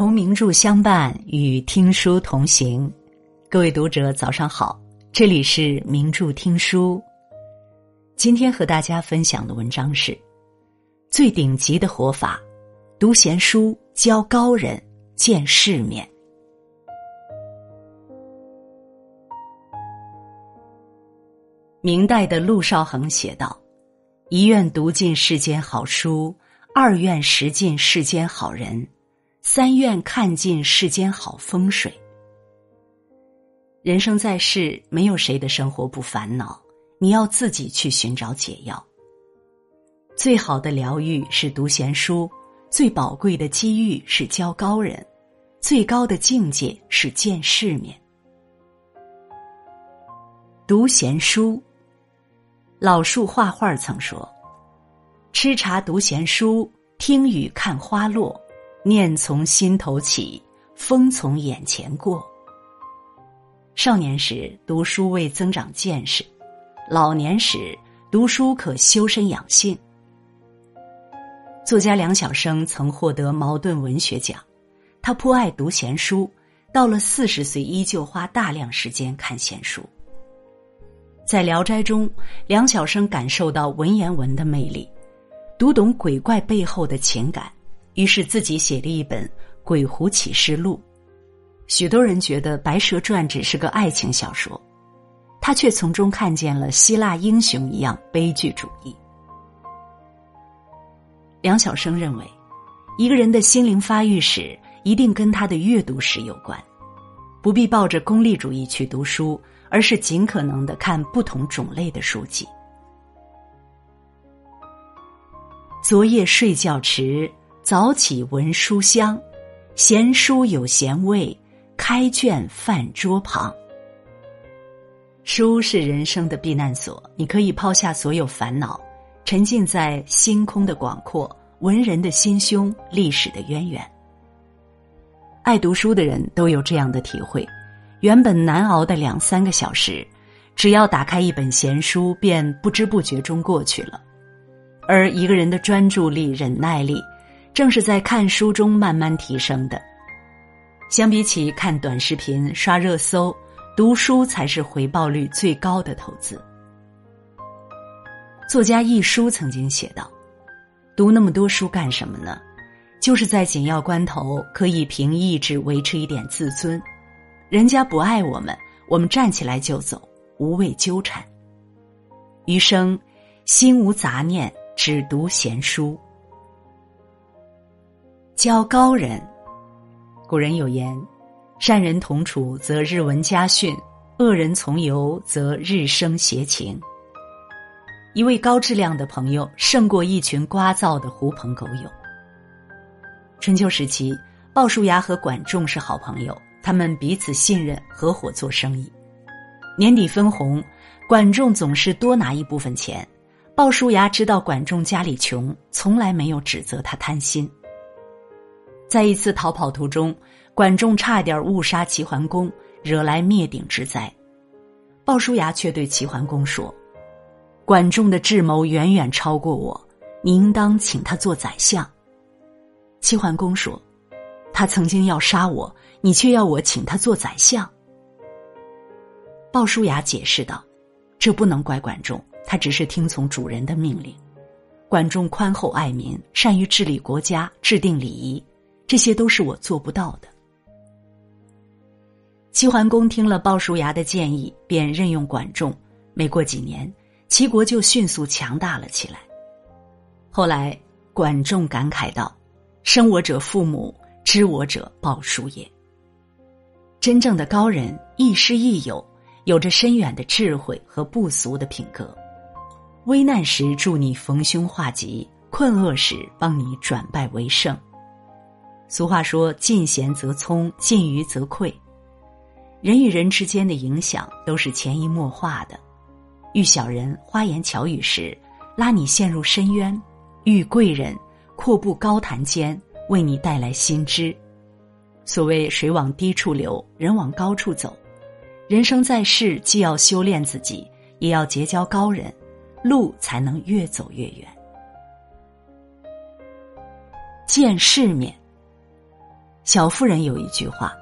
同名著相伴，与听书同行。各位读者，早上好，这里是名著听书。今天和大家分享的文章是：最顶级的活法，读闲书，教高人，见世面。明代的陆少恒写道：“一愿读尽世间好书，二愿识尽世间好人。”三愿看尽世间好风水。人生在世，没有谁的生活不烦恼，你要自己去寻找解药。最好的疗愈是读闲书，最宝贵的机遇是教高人，最高的境界是见世面。读闲书，老树画画曾说：“吃茶读闲书，听雨看花落。”念从心头起，风从眼前过。少年时读书为增长见识，老年时读书可修身养性。作家梁晓声曾获得茅盾文学奖，他颇爱读闲书，到了四十岁依旧花大量时间看闲书。在《聊斋》中，梁晓声感受到文言文的魅力，读懂鬼怪背后的情感。于是自己写了一本《鬼狐启示录》，许多人觉得《白蛇传》只是个爱情小说，他却从中看见了希腊英雄一样悲剧主义。梁晓声认为，一个人的心灵发育史一定跟他的阅读史有关，不必抱着功利主义去读书，而是尽可能的看不同种类的书籍。昨夜睡觉迟。早起闻书香，闲书有闲味，开卷饭桌旁。书是人生的避难所，你可以抛下所有烦恼，沉浸在星空的广阔、文人的心胸、历史的渊源。爱读书的人都有这样的体会：原本难熬的两三个小时，只要打开一本闲书，便不知不觉中过去了。而一个人的专注力、忍耐力。正是在看书中慢慢提升的。相比起看短视频、刷热搜，读书才是回报率最高的投资。作家一书曾经写道：“读那么多书干什么呢？就是在紧要关头可以凭意志维持一点自尊。人家不爱我们，我们站起来就走，无谓纠缠。余生，心无杂念，只读闲书。”教高人，古人有言：“善人同处则日闻家训，恶人从游则日生邪情。”一位高质量的朋友胜过一群聒噪的狐朋狗友。春秋时期，鲍叔牙和管仲是好朋友，他们彼此信任，合伙做生意。年底分红，管仲总是多拿一部分钱。鲍叔牙知道管仲家里穷，从来没有指责他贪心。在一次逃跑途中，管仲差点误杀齐桓公，惹来灭顶之灾。鲍叔牙却对齐桓公说：“管仲的智谋远远超过我，你应当请他做宰相。”齐桓公说：“他曾经要杀我，你却要我请他做宰相。”鲍叔牙解释道：“这不能怪管仲，他只是听从主人的命令。管仲宽厚爱民，善于治理国家，制定礼仪。”这些都是我做不到的。齐桓公听了鲍叔牙的建议，便任用管仲。没过几年，齐国就迅速强大了起来。后来，管仲感慨道：“生我者父母，知我者鲍叔也。”真正的高人亦师亦友，有着深远的智慧和不俗的品格。危难时助你逢凶化吉，困厄时帮你转败为胜。俗话说：“进贤则聪，进愚则溃。”人与人之间的影响都是潜移默化的。遇小人花言巧语时，拉你陷入深渊；遇贵人阔步高谈间，为你带来新知。所谓“水往低处流，人往高处走”。人生在世，既要修炼自己，也要结交高人，路才能越走越远。见世面。小妇人有一句话：“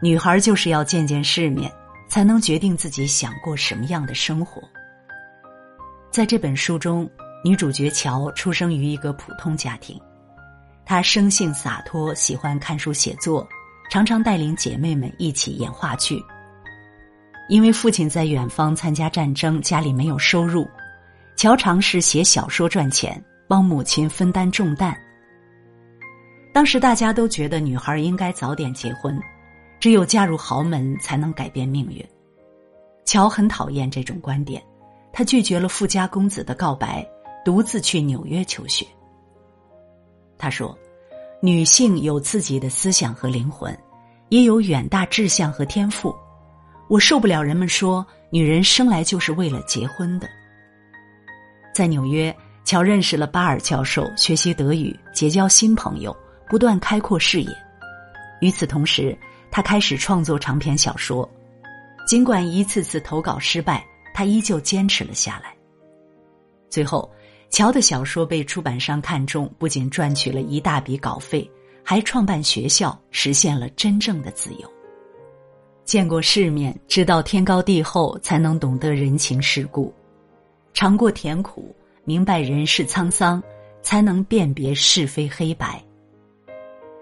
女孩就是要见见世面，才能决定自己想过什么样的生活。”在这本书中，女主角乔出生于一个普通家庭，她生性洒脱，喜欢看书写作，常常带领姐妹们一起演话剧。因为父亲在远方参加战争，家里没有收入，乔尝试写小说赚钱，帮母亲分担重担。当时大家都觉得女孩应该早点结婚，只有嫁入豪门才能改变命运。乔很讨厌这种观点，他拒绝了富家公子的告白，独自去纽约求学。他说：“女性有自己的思想和灵魂，也有远大志向和天赋。我受不了人们说女人生来就是为了结婚的。”在纽约，乔认识了巴尔教授，学习德语，结交新朋友。不断开阔视野。与此同时，他开始创作长篇小说。尽管一次次投稿失败，他依旧坚持了下来。最后，乔的小说被出版商看中，不仅赚取了一大笔稿费，还创办学校，实现了真正的自由。见过世面，知道天高地厚，才能懂得人情世故；尝过甜苦，明白人世沧桑，才能辨别是非黑白。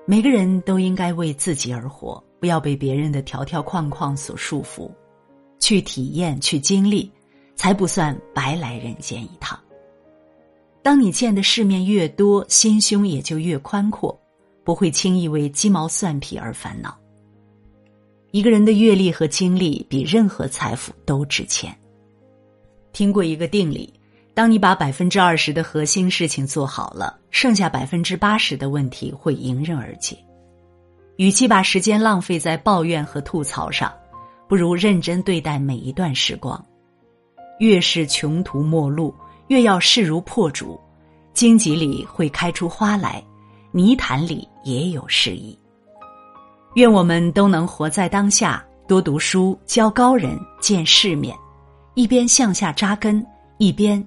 每个人都应该为自己而活，不要被别人的条条框框所束缚，去体验、去经历，才不算白来人间一趟。当你见的世面越多，心胸也就越宽阔，不会轻易为鸡毛蒜皮而烦恼。一个人的阅历和经历比任何财富都值钱。听过一个定理。当你把百分之二十的核心事情做好了，剩下百分之八十的问题会迎刃而解。与其把时间浪费在抱怨和吐槽上，不如认真对待每一段时光。越是穷途末路，越要势如破竹。荆棘里会开出花来，泥潭里也有诗意。愿我们都能活在当下，多读书，交高人，见世面，一边向下扎根，一边。